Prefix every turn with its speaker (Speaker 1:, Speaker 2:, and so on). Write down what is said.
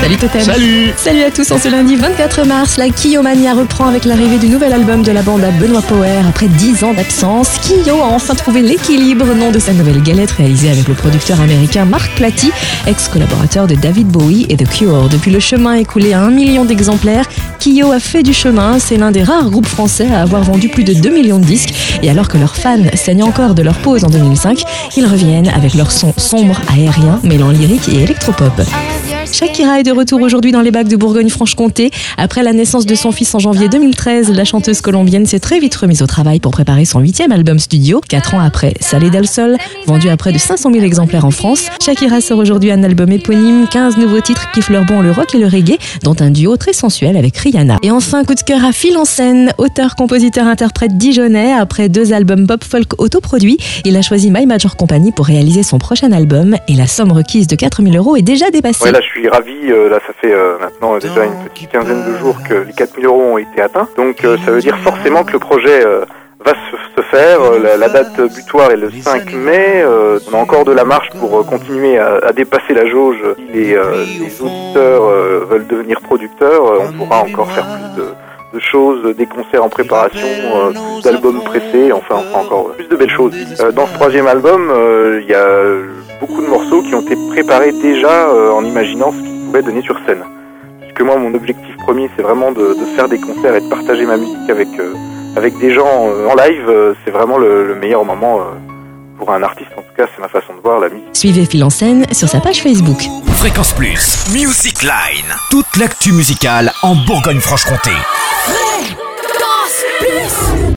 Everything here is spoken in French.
Speaker 1: Salut Totem.
Speaker 2: Salut
Speaker 1: Salut à tous, en ce lundi 24 mars, la Kiyomania reprend avec l'arrivée du nouvel album de la bande à Benoît Power. Après 10 ans d'absence, Kiyo a enfin trouvé l'équilibre, nom de sa nouvelle galette réalisée avec le producteur américain Mark Platy, ex-collaborateur de David Bowie et The Cure. Depuis le chemin écoulé à un million d'exemplaires, Kiyo a fait du chemin. C'est l'un des rares groupes français à avoir vendu plus de 2 millions de disques. Et alors que leurs fans saignent encore de leur pause en 2005, ils reviennent avec leur son sombre, aérien, mêlant lyrique et électropop. Shakira est de retour aujourd'hui dans les bacs de Bourgogne-Franche-Comté. Après la naissance de son fils en janvier 2013, la chanteuse colombienne s'est très vite remise au travail pour préparer son huitième album studio. Quatre ans après, Salé del Sol, vendu à près de 500 000 exemplaires en France. Shakira sort aujourd'hui un album éponyme, 15 nouveaux titres qui fleurent bon le rock et le reggae, dont un duo très sensuel avec Rihanna. Et enfin, coup de cœur à Phil en scène, auteur, compositeur, interprète dijonnais. Après deux albums pop-folk autoproduits, il a choisi My Major Company pour réaliser son prochain album et la somme requise de 4000 euros est déjà dépassée.
Speaker 2: Suis ravi. euh, là, ça fait euh, maintenant déjà une petite quinzaine de jours que les 4000 euros ont été atteints. Donc, euh, ça veut dire forcément que le projet euh, va se, se faire. La, la date butoir est le 5 mai. Euh, on a encore de la marche pour continuer à, à dépasser la jauge. Les, euh, les auditeurs euh, veulent devenir producteurs, on pourra encore faire plus de de choses, des concerts en préparation, euh, plus d'albums pressés, enfin, enfin encore plus de belles choses. Euh, dans ce troisième album, euh, il y a beaucoup de morceaux qui ont été préparés déjà euh, en imaginant ce qu'ils pouvaient donner sur scène. Puisque moi, mon objectif premier, c'est vraiment de, de faire des concerts et de partager ma musique avec euh, avec des gens euh, en live. Euh, c'est vraiment le, le meilleur moment euh, pour un artiste. En tout cas, c'est ma façon de voir la musique.
Speaker 1: Suivez Phil en scène sur sa page Facebook.
Speaker 3: Fréquence Plus. Music Line. Toute l'actu musicale en Bourgogne-Franche-Comté.